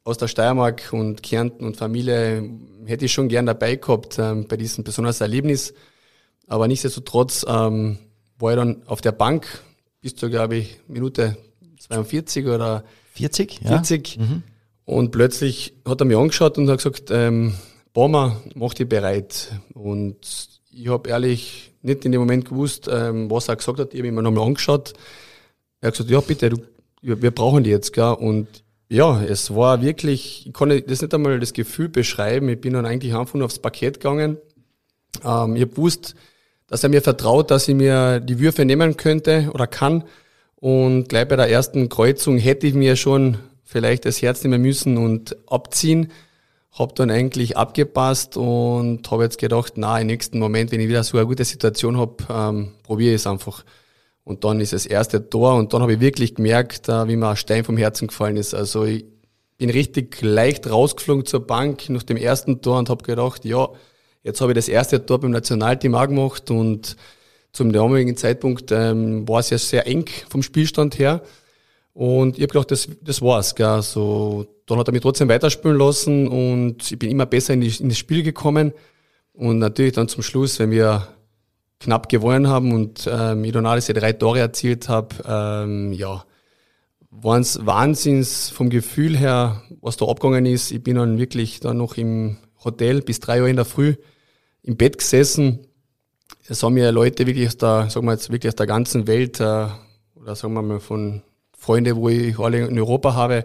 aus der Steiermark und Kärnten und Familie hätte ich schon gern dabei gehabt ähm, bei diesem besonders Erlebnis. Aber nichtsdestotrotz ähm, war ich dann auf der Bank bis zu, glaube ich, Minute 42 oder 40, 40. Ja. Mhm. Und plötzlich hat er mich angeschaut und hat gesagt, ähm, Baumer, mach dich bereit. Und ich habe ehrlich nicht in dem Moment gewusst, ähm, was er gesagt hat. Ich habe ihn mir nochmal angeschaut. Er hat gesagt, ja bitte, du wir, wir brauchen die jetzt, gell? Und ja, es war wirklich, ich konnte das nicht einmal das Gefühl beschreiben. Ich bin dann eigentlich einfach nur aufs Parkett gegangen. Ähm, ich habe gewusst, dass er mir vertraut, dass ich mir die Würfe nehmen könnte oder kann. Und gleich bei der ersten Kreuzung hätte ich mir schon vielleicht das Herz nehmen müssen und abziehen. Hab dann eigentlich abgepasst und habe jetzt gedacht, na, im nächsten Moment, wenn ich wieder so eine gute Situation hab, ähm, probiere ich es einfach. Und dann ist das erste Tor und dann habe ich wirklich gemerkt, wie mir ein Stein vom Herzen gefallen ist. Also ich bin richtig leicht rausgeflogen zur Bank nach dem ersten Tor und habe gedacht, ja, jetzt habe ich das erste Tor beim Nationalteam auch gemacht und zum damaligen Zeitpunkt ähm, war es ja sehr eng vom Spielstand her. Und ich habe gedacht, das, das war's. Gell. So, dann hat er mich trotzdem weiterspielen lassen und ich bin immer besser in, die, in das Spiel gekommen. Und natürlich dann zum Schluss, wenn wir knapp gewonnen haben und ähm, ich dann diese drei Tore erzielt habe, ähm, ja, waren es Wahnsinns vom Gefühl her, was da abgegangen ist. Ich bin dann wirklich dann noch im Hotel bis drei Uhr in der Früh im Bett gesessen. Es haben mir Leute wirklich aus der, sagen wir jetzt wirklich aus der ganzen Welt, äh, oder sagen wir mal von Freunde, wo ich alle in Europa habe,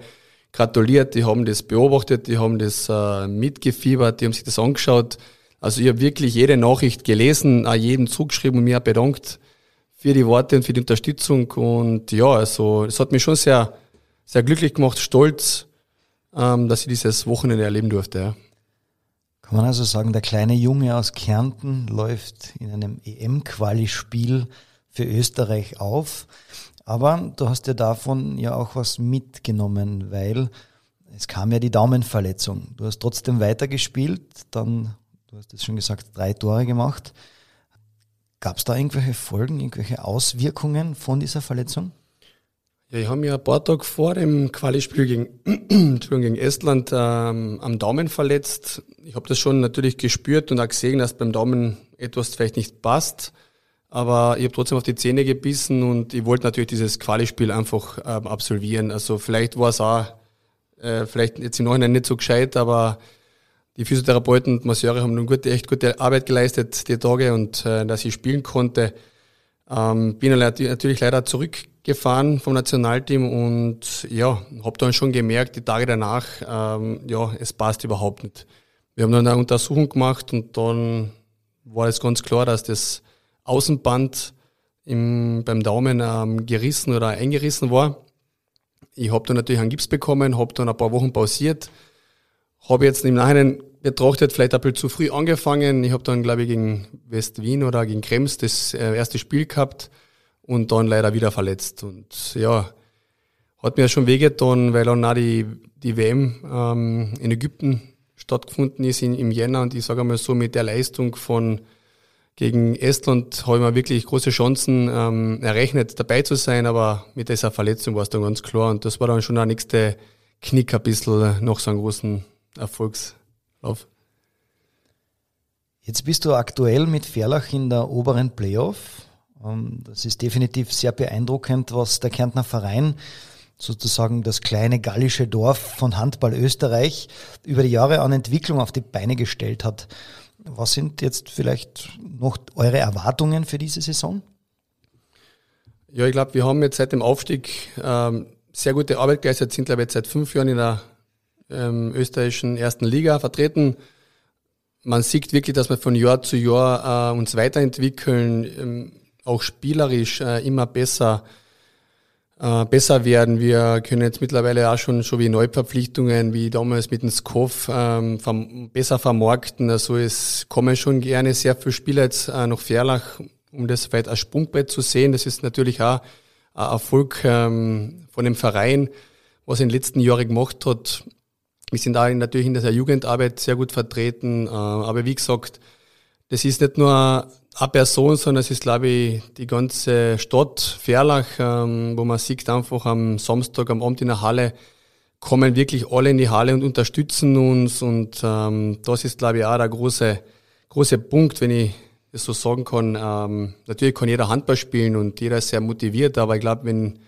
gratuliert. Die haben das beobachtet, die haben das äh, mitgefiebert, die haben sich das angeschaut. Also ich habe wirklich jede Nachricht gelesen, auch jeden zugeschrieben und mir bedankt für die Worte und für die Unterstützung. Und ja, also es hat mich schon sehr, sehr glücklich gemacht, stolz, ähm, dass ich dieses Wochenende erleben durfte. Ja. Kann man also sagen, der kleine Junge aus Kärnten läuft in einem EM-Quali-Spiel für Österreich auf. Aber du hast ja davon ja auch was mitgenommen, weil es kam ja die Daumenverletzung. Du hast trotzdem weitergespielt, dann Du hast es schon gesagt, drei Tore gemacht. Gab es da irgendwelche Folgen, irgendwelche Auswirkungen von dieser Verletzung? Ja, ich habe mir ein paar Tage vor dem Quali-Spiel gegen, gegen Estland ähm, am Daumen verletzt. Ich habe das schon natürlich gespürt und auch gesehen, dass beim Daumen etwas vielleicht nicht passt. Aber ich habe trotzdem auf die Zähne gebissen und ich wollte natürlich dieses Quali-Spiel einfach ähm, absolvieren. Also vielleicht war es auch, äh, vielleicht jetzt im Nachhinein nicht so gescheit, aber die Physiotherapeuten und Masseure haben eine gute, echt gute Arbeit geleistet die Tage und äh, dass ich spielen konnte. Ähm, bin natürlich leider zurückgefahren vom Nationalteam und ja, habe dann schon gemerkt, die Tage danach, ähm, ja, es passt überhaupt nicht. Wir haben dann eine Untersuchung gemacht und dann war es ganz klar, dass das Außenband im, beim Daumen ähm, gerissen oder eingerissen war. Ich habe dann natürlich einen Gips bekommen, habe dann ein paar Wochen pausiert, habe jetzt im Nachhinein betrachtet vielleicht ein bisschen zu früh angefangen. Ich habe dann, glaube ich, gegen West Wien oder gegen Krems das äh, erste Spiel gehabt und dann leider wieder verletzt. Und ja, hat mir schon wehgetan, weil dann auch die, die WM ähm, in Ägypten stattgefunden ist in, im Jänner und ich sage mal so mit der Leistung von gegen Estland habe ich mir wirklich große Chancen ähm, errechnet, dabei zu sein, aber mit dieser Verletzung war es dann ganz klar und das war dann schon der nächste Knick ein bisschen nach so einem großen Erfolgslauf. Jetzt bist du aktuell mit Ferlach in der oberen Playoff. Ähm, das ist definitiv sehr beeindruckend, was der Kärntner Verein sozusagen das kleine gallische Dorf von Handball Österreich über die Jahre an Entwicklung auf die Beine gestellt hat. Was sind jetzt vielleicht noch eure Erwartungen für diese Saison? Ja, ich glaube, wir haben jetzt seit dem Aufstieg ähm, sehr gute Arbeit geleistet, sind glaube ich jetzt seit fünf Jahren in der ähm, österreichischen ersten Liga vertreten. Man sieht wirklich, dass wir von Jahr zu Jahr äh, uns weiterentwickeln, ähm, auch spielerisch äh, immer besser äh, besser werden. Wir können jetzt mittlerweile auch schon, schon wie Neuverpflichtungen, wie damals mit dem Skov, ähm, verm besser vermarkten. Also es kommen schon gerne sehr viele Spieler jetzt äh, nach Ferlach, um das vielleicht als Sprungbrett zu sehen. Das ist natürlich auch ein Erfolg ähm, von dem Verein, was in den letzten Jahren gemacht hat. Wir sind auch natürlich in der Jugendarbeit sehr gut vertreten, äh, aber wie gesagt, das ist nicht nur eine Person, sondern es ist, glaube ich, die ganze Stadt Ferlach, ähm, wo man sieht einfach am Samstag, am Abend in der Halle, kommen wirklich alle in die Halle und unterstützen uns. Und ähm, das ist, glaube ich, auch der große, große Punkt, wenn ich das so sagen kann. Ähm, natürlich kann jeder Handball spielen und jeder ist sehr motiviert, aber ich glaube, wenn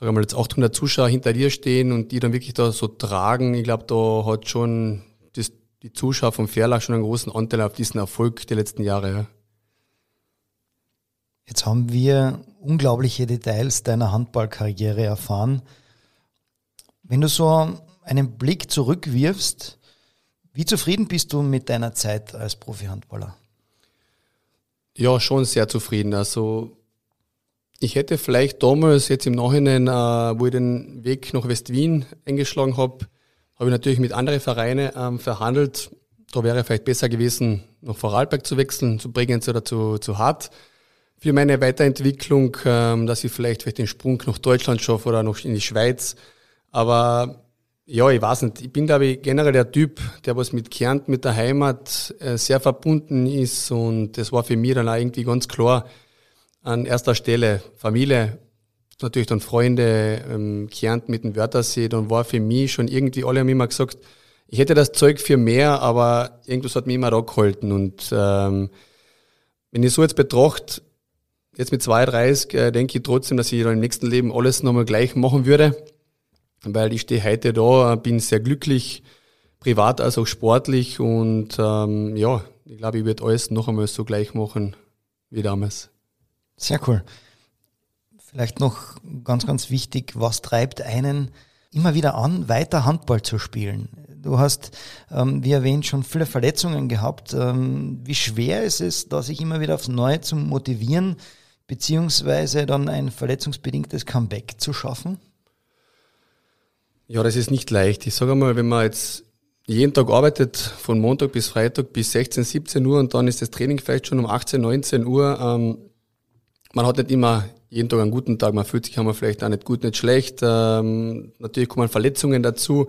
sagen wir mal, jetzt 800 Zuschauer hinter dir stehen und die dann wirklich da so tragen, ich glaube, da hat schon das, die Zuschauer vom Ferlach schon einen großen Anteil auf diesen Erfolg der letzten Jahre. Ja. Jetzt haben wir unglaubliche Details deiner Handballkarriere erfahren. Wenn du so einen Blick zurückwirfst, wie zufrieden bist du mit deiner Zeit als Profi-Handballer? Ja, schon sehr zufrieden. Also ich hätte vielleicht damals jetzt im Nachhinein, äh, wo ich den Weg nach West-Wien eingeschlagen habe, habe ich natürlich mit anderen Vereinen ähm, verhandelt. Da wäre vielleicht besser gewesen, nach Vorarlberg zu wechseln, zu Bregenz oder zu, zu Hart für meine Weiterentwicklung, ähm, dass ich vielleicht, vielleicht den Sprung nach Deutschland schaffe oder noch in die Schweiz. Aber ja, ich weiß nicht. Ich bin, glaube ich, generell der Typ, der was mit Kärnten, mit der Heimat äh, sehr verbunden ist. Und das war für mich dann auch irgendwie ganz klar an erster Stelle Familie, natürlich dann Freunde, ähm, Kärnten mit dem Wörthersee. Dann war für mich schon irgendwie, alle haben immer gesagt, ich hätte das Zeug für mehr, aber irgendwas hat mich immer da gehalten. Und ähm, wenn ich so jetzt betrachte, Jetzt mit 32 äh, denke ich trotzdem, dass ich dann im nächsten Leben alles nochmal gleich machen würde, weil ich stehe heute da, bin sehr glücklich, privat als auch sportlich und ähm, ja, ich glaube, ich werde alles noch einmal so gleich machen wie damals. Sehr cool. Vielleicht noch ganz, ganz wichtig, was treibt einen immer wieder an, weiter Handball zu spielen? Du hast, ähm, wie erwähnt, schon viele Verletzungen gehabt. Ähm, wie schwer ist es, da sich immer wieder aufs Neue zu motivieren, beziehungsweise dann ein verletzungsbedingtes Comeback zu schaffen? Ja, das ist nicht leicht. Ich sage mal, wenn man jetzt jeden Tag arbeitet, von Montag bis Freitag bis 16, 17 Uhr und dann ist das Training vielleicht schon um 18, 19 Uhr. Ähm, man hat nicht immer jeden Tag einen guten Tag, man fühlt sich einmal vielleicht auch nicht gut, nicht schlecht. Ähm, natürlich kommen Verletzungen dazu.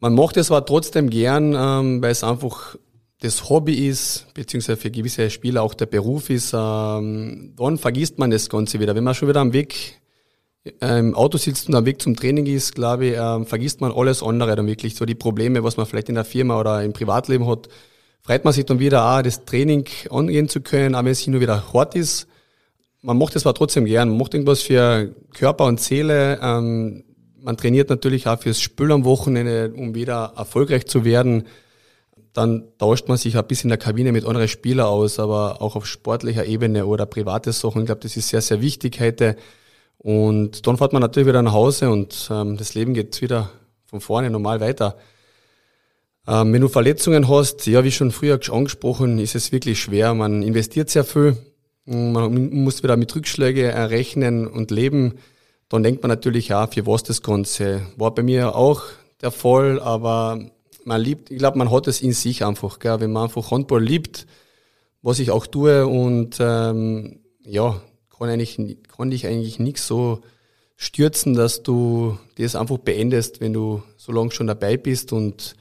Man macht es aber trotzdem gern, ähm, weil es einfach das Hobby ist, beziehungsweise für gewisse Spieler auch der Beruf ist, ähm, dann vergisst man das Ganze wieder. Wenn man schon wieder am Weg äh, im Auto sitzt und am Weg zum Training ist, glaube ich, ähm, vergisst man alles andere dann wirklich. So die Probleme, was man vielleicht in der Firma oder im Privatleben hat, freut man sich dann wieder auch, das Training angehen zu können, auch wenn es nur wieder hart ist. Man macht es aber trotzdem gern. Man macht irgendwas für Körper und Seele. Ähm, man trainiert natürlich auch fürs Spiel am Wochenende, um wieder erfolgreich zu werden dann tauscht man sich ein bisschen in der Kabine mit anderen Spielern aus, aber auch auf sportlicher Ebene oder private Sachen. Ich glaube, das ist sehr, sehr wichtig heute. Und dann fährt man natürlich wieder nach Hause und ähm, das Leben geht wieder von vorne normal weiter. Ähm, wenn du Verletzungen hast, ja, wie schon früher angesprochen, ist es wirklich schwer. Man investiert sehr viel, man muss wieder mit Rückschlägen rechnen und leben. Dann denkt man natürlich auch, für was das Ganze. War bei mir auch der Fall, aber man liebt, ich glaube, man hat es in sich einfach, gell? wenn man einfach Handball liebt, was ich auch tue und ähm, ja, kann, eigentlich, kann dich eigentlich nichts so stürzen, dass du das einfach beendest, wenn du so lange schon dabei bist und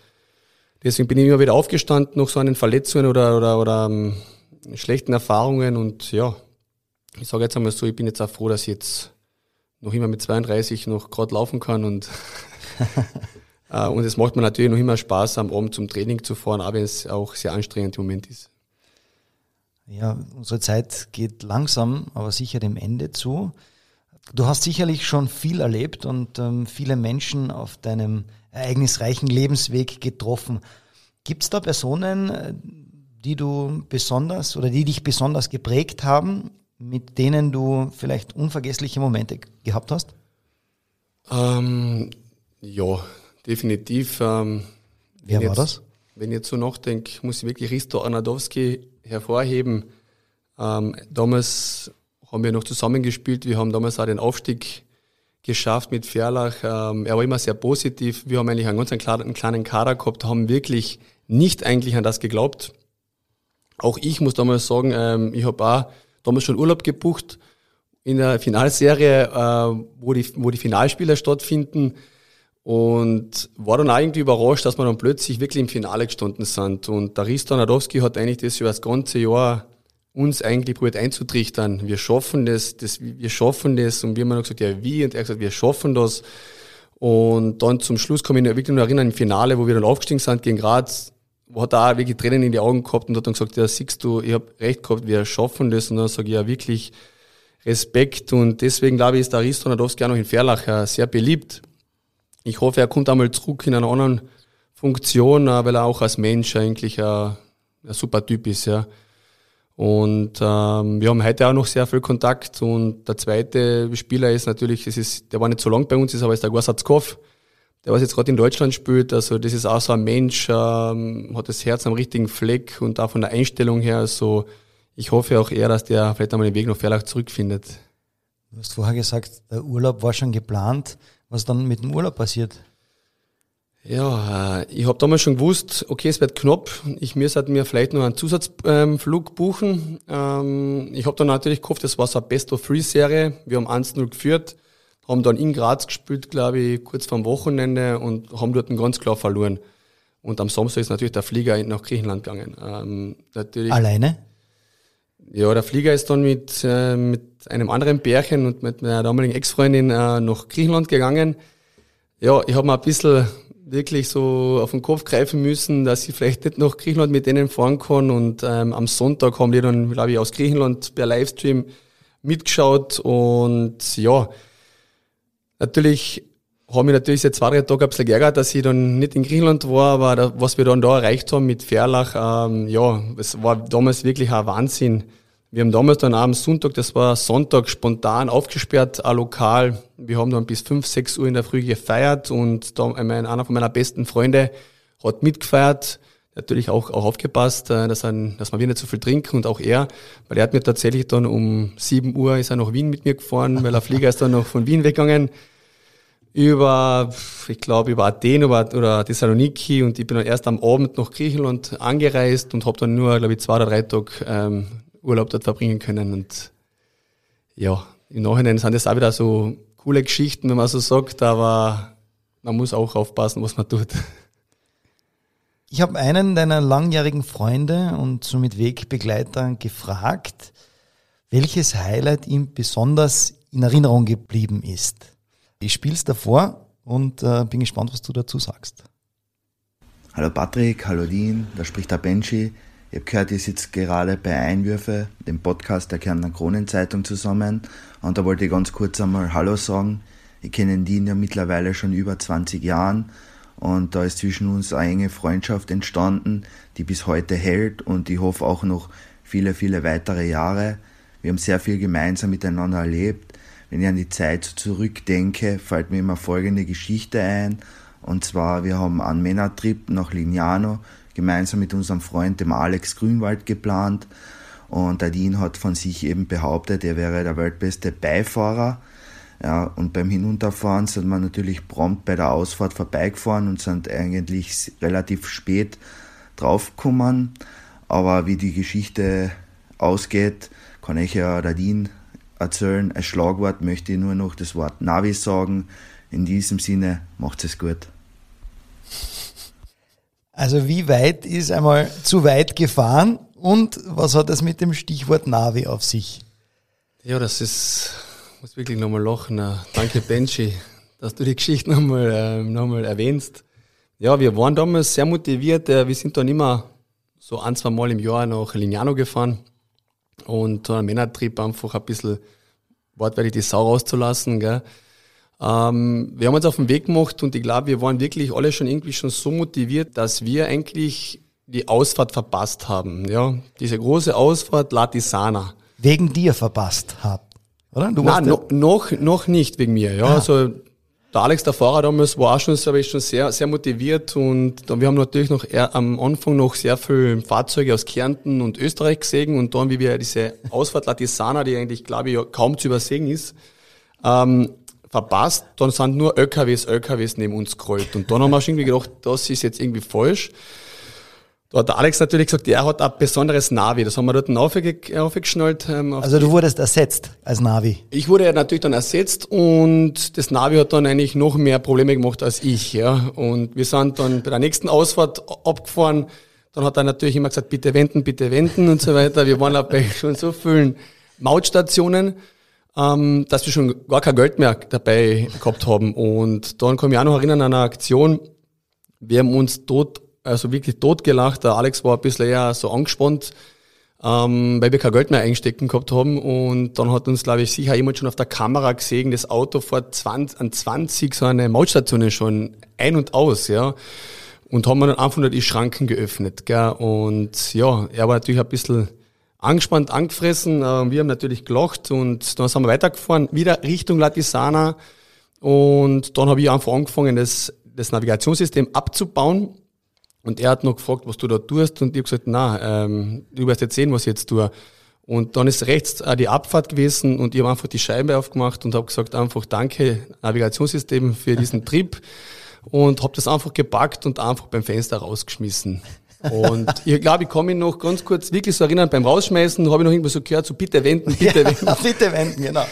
deswegen bin ich immer wieder aufgestanden nach so einen Verletzungen oder, oder, oder ähm, schlechten Erfahrungen und ja, ich sage jetzt einmal so, ich bin jetzt auch froh, dass ich jetzt noch immer mit 32 noch gerade laufen kann und äh, und es macht mir natürlich noch immer Spaß, am Abend zum Training zu fahren, auch wenn es auch sehr anstrengend im Moment ist. Ja, unsere Zeit geht langsam, aber sicher dem Ende zu. Du hast sicherlich schon viel erlebt und ähm, viele Menschen auf deinem ereignisreichen Lebensweg getroffen. Gibt es da Personen, äh, die du besonders oder die dich besonders geprägt haben, mit denen du vielleicht unvergessliche Momente gehabt hast? Ähm, ja, definitiv. Ähm, Wer war jetzt, das? Wenn ich jetzt so nachdenke, muss ich wirklich Risto Anadowski hervorheben. Ähm, damals haben wir noch zusammengespielt. Wir haben damals auch den Aufstieg geschafft mit Ferlach. Ähm, er war immer sehr positiv. Wir haben eigentlich einen ganz einen kleinen Kader gehabt, haben wirklich nicht eigentlich an das geglaubt. Auch ich muss damals sagen, ähm, ich habe auch damals schon Urlaub gebucht in der Finalserie, äh, wo, die, wo die Finalspiele stattfinden. Und war dann auch irgendwie überrascht, dass wir dann plötzlich wirklich im Finale gestanden sind. Und der Risto Nadowski hat eigentlich das über das ganze Jahr uns eigentlich probiert einzutrichtern. Wir schaffen das, das, wir schaffen das. Und wir haben dann gesagt, ja, wie? Und er hat gesagt, wir schaffen das. Und dann zum Schluss kann ich mich wirklich nur erinnern, im Finale, wo wir dann aufgestiegen sind gegen Graz, hat auch wirklich Tränen in die Augen gehabt und hat dann gesagt, ja, siehst du, ich habe recht gehabt, wir schaffen das. Und dann sage ich, ja, wirklich Respekt. Und deswegen glaube ich, ist der Risto Nadowski auch noch in Verlach sehr beliebt ich hoffe, er kommt einmal zurück in einer anderen Funktion, äh, weil er auch als Mensch eigentlich ein, ein super Typ ist, ja. Und ähm, wir haben heute auch noch sehr viel Kontakt. Und der zweite Spieler ist natürlich, das ist, der war nicht so lang bei uns, ist aber ist der Gorsatzkov, der was jetzt gerade in Deutschland spielt. Also das ist auch so ein Mensch, ähm, hat das Herz am richtigen Fleck und auch von der Einstellung her. So, ich hoffe auch eher, dass der vielleicht einmal den Weg nach Verlach zurückfindet. Du hast vorher gesagt, der Urlaub war schon geplant. Was dann mit dem Urlaub passiert? Ja, äh, ich habe damals schon gewusst, okay, es wird knapp. Ich müsste mir vielleicht noch einen Zusatzflug ähm, buchen. Ähm, ich habe dann natürlich gehofft, das war so eine Best-of-Three-Serie. Wir haben 1-0 geführt, haben dann in Graz gespielt, glaube ich, kurz vor dem Wochenende und haben dort ganz klar verloren. Und am Samstag ist natürlich der Flieger nach Griechenland gegangen. Ähm, natürlich, Alleine? Ja, der Flieger ist dann mit, äh, mit einem anderen Bärchen und mit meiner damaligen Ex-Freundin äh, nach Griechenland gegangen. Ja, ich habe mir ein bisschen wirklich so auf den Kopf greifen müssen, dass ich vielleicht nicht nach Griechenland mit denen fahren kann. Und ähm, am Sonntag haben die dann, glaube ich, aus Griechenland per Livestream mitgeschaut. Und ja, natürlich haben mich natürlich seit zwei, drei Tagen ein bisschen geärgert, dass ich dann nicht in Griechenland war, aber da, was wir dann da erreicht haben mit Ferlach, ähm, ja, es war damals wirklich ein Wahnsinn. Wir haben damals dann am Sonntag, das war Sonntag, spontan aufgesperrt, ein Lokal. Wir haben dann bis fünf, sechs Uhr in der Früh gefeiert und da, mein, einer von meiner besten Freunde hat mitgefeiert. Natürlich auch, auch aufgepasst, äh, dass, ein, dass wir nicht so viel trinken und auch er, weil er hat mir tatsächlich dann um sieben Uhr ist er nach Wien mit mir gefahren, weil der Flieger ist dann noch von Wien weggegangen über, ich glaube, über Athen oder, oder Thessaloniki und ich bin dann erst am Abend nach Griechenland angereist und habe dann nur, glaube ich, zwei oder drei Tage ähm, Urlaub dort verbringen können. Und ja, im Nachhinein sind das auch wieder so coole Geschichten, wenn man so sagt, aber man muss auch aufpassen, was man tut. Ich habe einen deiner langjährigen Freunde und somit Wegbegleiter gefragt, welches Highlight ihm besonders in Erinnerung geblieben ist. Ich spiele es davor und äh, bin gespannt, was du dazu sagst. Hallo Patrick, hallo Dean, da spricht der Benji. Ich habe gehört, ihr sitzt gerade bei Einwürfe, dem Podcast der Kärntner Kronenzeitung zusammen. Und da wollte ich ganz kurz einmal Hallo sagen. Ich kenne Dean ja mittlerweile schon über 20 Jahren und da ist zwischen uns eine enge Freundschaft entstanden, die bis heute hält und ich hoffe auch noch viele, viele weitere Jahre. Wir haben sehr viel gemeinsam miteinander erlebt wenn ich an die Zeit zurückdenke, fällt mir immer folgende Geschichte ein. Und zwar, wir haben einen Männertrip nach Lignano gemeinsam mit unserem Freund, dem Alex Grünwald, geplant. Und der Dean hat von sich eben behauptet, er wäre der weltbeste Beifahrer. Ja, und beim Hinunterfahren sind wir natürlich prompt bei der Ausfahrt vorbeigefahren und sind eigentlich relativ spät draufgekommen. Aber wie die Geschichte ausgeht, kann ich ja der Dean erzählen. Als Schlagwort möchte ich nur noch das Wort Navi sagen. In diesem Sinne, macht es gut. Also wie weit ist einmal zu weit gefahren und was hat es mit dem Stichwort Navi auf sich? Ja, das ist, muss wirklich nochmal lachen. Danke Benji, dass du die Geschichte nochmal äh, noch erwähnst. Ja, wir waren damals sehr motiviert. Äh, wir sind dann immer so ein, zwei Mal im Jahr nach Lignano gefahren und so einen Männertrip einfach ein bisschen wortwörtlich die Sau rauszulassen. Gell. Ähm, wir haben uns auf den Weg gemacht und ich glaube, wir waren wirklich alle schon irgendwie schon so motiviert, dass wir eigentlich die Ausfahrt verpasst haben. Ja, diese große Ausfahrt Latisana. Wegen dir verpasst habt, oder? Du Nein, no, noch, noch nicht wegen mir. Ja, ah. also der Alex, der Fahrer damals, war auch schon, ich, schon sehr, sehr motiviert und wir haben natürlich noch am Anfang noch sehr viele Fahrzeuge aus Kärnten und Österreich gesehen und dann, wie wir diese Ausfahrt Latisana, die eigentlich, glaube ich, kaum zu übersehen ist, ähm, verpasst, dann sind nur LKWs, LKWs neben uns gerollt. Und dann haben wir schon irgendwie gedacht, das ist jetzt irgendwie falsch. Da hat der Alex natürlich gesagt, er hat ein besonderes Navi. Das haben wir dort aufgeschnallt. Ähm, auf also du wurdest ersetzt als Navi? Ich wurde natürlich dann ersetzt und das Navi hat dann eigentlich noch mehr Probleme gemacht als ich. Ja. Und wir sind dann bei der nächsten Ausfahrt abgefahren. Dann hat er natürlich immer gesagt, bitte wenden, bitte wenden und so weiter. Wir waren bei schon so vielen Mautstationen ähm, dass wir schon gar kein Geld mehr dabei gehabt haben. Und dann kann ich mich auch noch erinnern an eine Aktion. Wir haben uns tot, also wirklich tot gelacht. Der Alex war ein bisschen eher so angespannt, ähm, weil wir kein Geld mehr einstecken gehabt haben. Und dann hat uns, glaube ich, sicher jemand schon auf der Kamera gesehen, das Auto vor 20, an 20 so eine Mautstationen schon ein und aus, ja. Und haben wir dann einfach nur die Schranken geöffnet, gell. Und ja, er war natürlich ein bisschen angespannt angefressen. Äh, wir haben natürlich gelacht und dann sind wir weitergefahren, wieder Richtung Latisana. Und dann habe ich einfach angefangen, das, das Navigationssystem abzubauen. Und er hat noch gefragt, was du da tust. Und ich habe gesagt, na, ähm, du wirst jetzt sehen, was ich jetzt tue. Und dann ist rechts äh, die Abfahrt gewesen und ich habe einfach die Scheibe aufgemacht und habe gesagt, einfach danke Navigationssystem für diesen Trip. Und habe das einfach gepackt und einfach beim Fenster rausgeschmissen. Und ich glaube, ich kann mich noch ganz kurz wirklich so erinnern, beim Rausschmeißen habe ich noch irgendwas so gehört, so bitte wenden, bitte ja, wenden. bitte wenden, genau.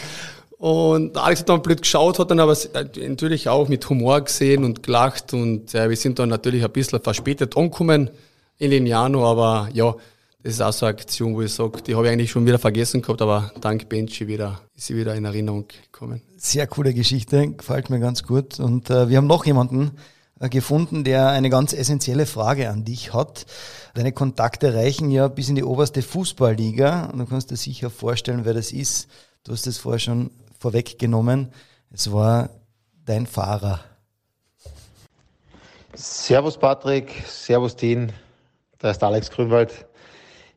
Und Alex hat dann blöd geschaut, hat dann aber natürlich auch mit Humor gesehen und gelacht und äh, wir sind dann natürlich ein bisschen verspätet angekommen in Lignano, aber ja, das ist auch so eine Aktion, wo ich sage, die habe ich eigentlich schon wieder vergessen gehabt, aber dank Benji wieder, ist sie wieder in Erinnerung gekommen. Sehr coole Geschichte, gefällt mir ganz gut. Und äh, wir haben noch jemanden, äh, gefunden, der eine ganz essentielle Frage an dich hat. Deine Kontakte reichen ja bis in die oberste Fußballliga und du kannst dir sicher vorstellen, wer das ist. Du hast es vorher schon vorweggenommen. Es war dein Fahrer. Servus Patrick, Servus Dean, da ist Alex Grünwald.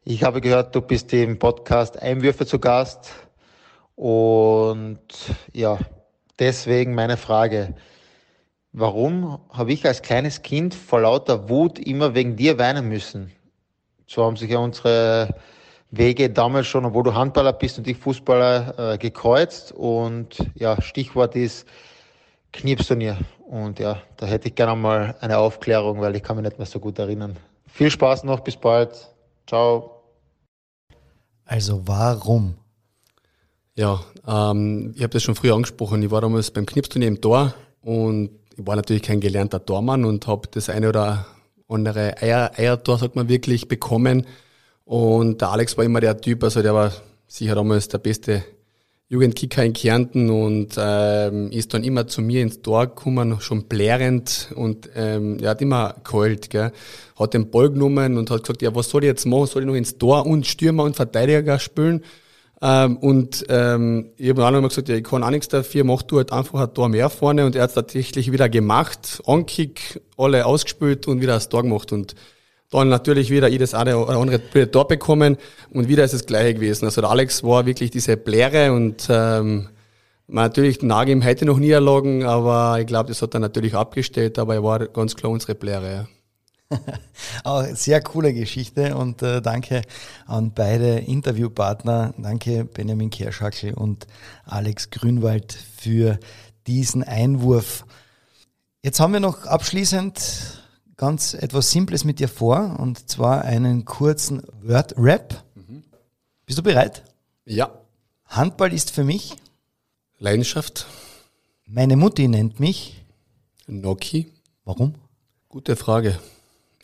Ich habe gehört, du bist im Podcast Einwürfe zu Gast und ja, deswegen meine Frage. Warum habe ich als kleines Kind vor lauter Wut immer wegen dir weinen müssen? So haben sich ja unsere Wege damals schon, obwohl du Handballer bist und ich Fußballer, äh, gekreuzt. Und ja, Stichwort ist Knirpsturnier. Und ja, da hätte ich gerne mal eine Aufklärung, weil ich kann mich nicht mehr so gut erinnern. Viel Spaß noch, bis bald. Ciao. Also warum? Ja, ähm, ich habe das schon früher angesprochen. Ich war damals beim Knipsturnier im Tor und ich war natürlich kein gelernter Tormann und habe das eine oder andere Eier, Eiertor, sagt man wirklich, bekommen. Und der Alex war immer der Typ, also der war sicher damals der beste Jugendkicker in Kärnten und ähm, ist dann immer zu mir ins Tor gekommen, schon blärend und ähm, er hat immer geheult, gell. hat den Ball genommen und hat gesagt, ja, was soll ich jetzt machen? Soll ich noch ins Tor und Stürmer und Verteidiger spielen? Ähm, und ähm, ich habe dann immer gesagt, ja, ich kann auch nichts dafür, mach du halt einfach ein Tor mehr vorne und er hat es tatsächlich wieder gemacht, Ankick, alle ausgespielt und wieder das Tor gemacht und dann natürlich wieder jedes eine oder andere Tor bekommen und wieder ist das gleiche gewesen. Also der Alex war wirklich diese Bläre und ähm, Natürlich nage ihm heute noch nie erlogen, aber ich glaube, das hat er natürlich abgestellt, aber er war ganz klar unsere Player. Ja. Sehr coole Geschichte und äh, danke an beide Interviewpartner. Danke Benjamin Kerschackel und Alex Grünwald für diesen Einwurf. Jetzt haben wir noch abschließend ganz etwas Simples mit dir vor und zwar einen kurzen Word-Rap. Mhm. Bist du bereit? Ja. Handball ist für mich Leidenschaft. Meine Mutti nennt mich Noki. Warum? Gute Frage.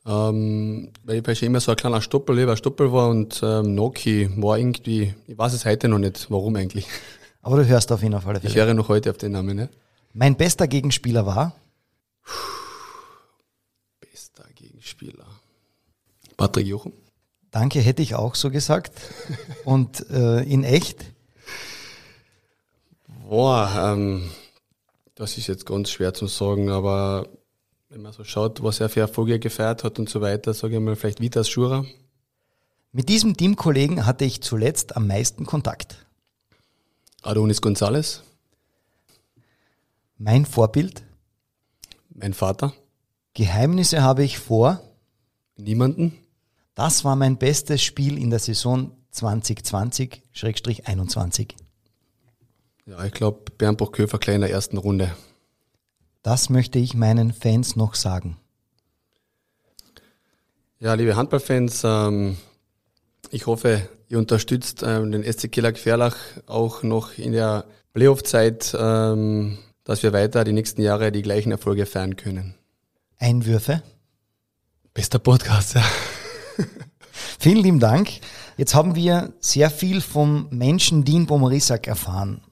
Ähm, weil ich immer so ein kleiner Stoppel, war Stoppel war und ähm, Noki war irgendwie, ich weiß es heute noch nicht, warum eigentlich. Aber du hörst auf ihn auf alle Fälle. Ich höre noch heute auf den Namen. Ne? Mein bester Gegenspieler war? Bester Gegenspieler. Patrick Jochum. Danke, hätte ich auch so gesagt. Und äh, in echt? Boah, ähm, das ist jetzt ganz schwer zu sagen, aber wenn man so schaut, was er für Erfolge gefeiert hat und so weiter, sage ich mal vielleicht Vitas Schura. Mit diesem Teamkollegen hatte ich zuletzt am meisten Kontakt. Adonis González. Mein Vorbild? Mein Vater. Geheimnisse habe ich vor? Niemanden. Das war mein bestes Spiel in der Saison 2020-21. Ja, ich glaube, Bernbruch Köfer gleich in der ersten Runde. Das möchte ich meinen Fans noch sagen. Ja, liebe Handballfans, ähm, ich hoffe, ihr unterstützt ähm, den SC Killer Gefährlach auch noch in der Playoff-Zeit, ähm, dass wir weiter die nächsten Jahre die gleichen Erfolge feiern können. Einwürfe? Bester Podcast, ja. Vielen lieben Dank. Jetzt haben wir sehr viel vom Menschen Dean Bomorisak erfahren.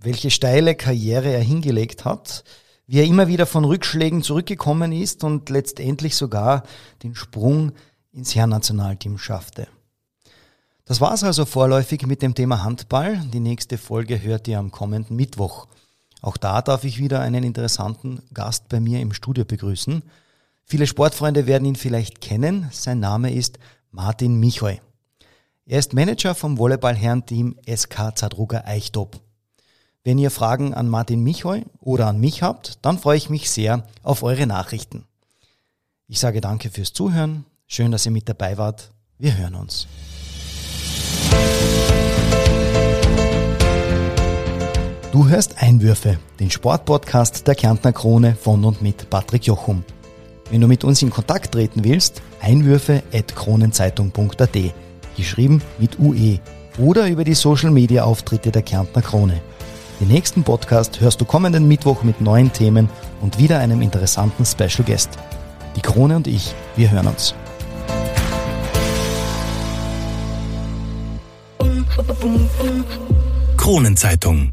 Welche steile Karriere er hingelegt hat, wie er immer wieder von Rückschlägen zurückgekommen ist und letztendlich sogar den Sprung ins Herrennationalteam schaffte. Das war's also vorläufig mit dem Thema Handball. Die nächste Folge hört ihr am kommenden Mittwoch. Auch da darf ich wieder einen interessanten Gast bei mir im Studio begrüßen. Viele Sportfreunde werden ihn vielleicht kennen. Sein Name ist Martin Michoy. Er ist Manager vom Volleyballherrenteam SK Zadruga Eichtop. Wenn ihr Fragen an Martin Michoy oder an mich habt, dann freue ich mich sehr auf eure Nachrichten. Ich sage danke fürs Zuhören. Schön, dass ihr mit dabei wart. Wir hören uns. Du hörst Einwürfe, den Sportpodcast der Kärntner Krone von und mit Patrick Jochum. Wenn du mit uns in Kontakt treten willst, einwürfe.kronenzeitung.at, geschrieben mit UE oder über die Social Media Auftritte der Kärntner Krone. Den nächsten Podcast hörst du kommenden Mittwoch mit neuen Themen und wieder einem interessanten Special Guest. Die Krone und ich, wir hören uns. Kronenzeitung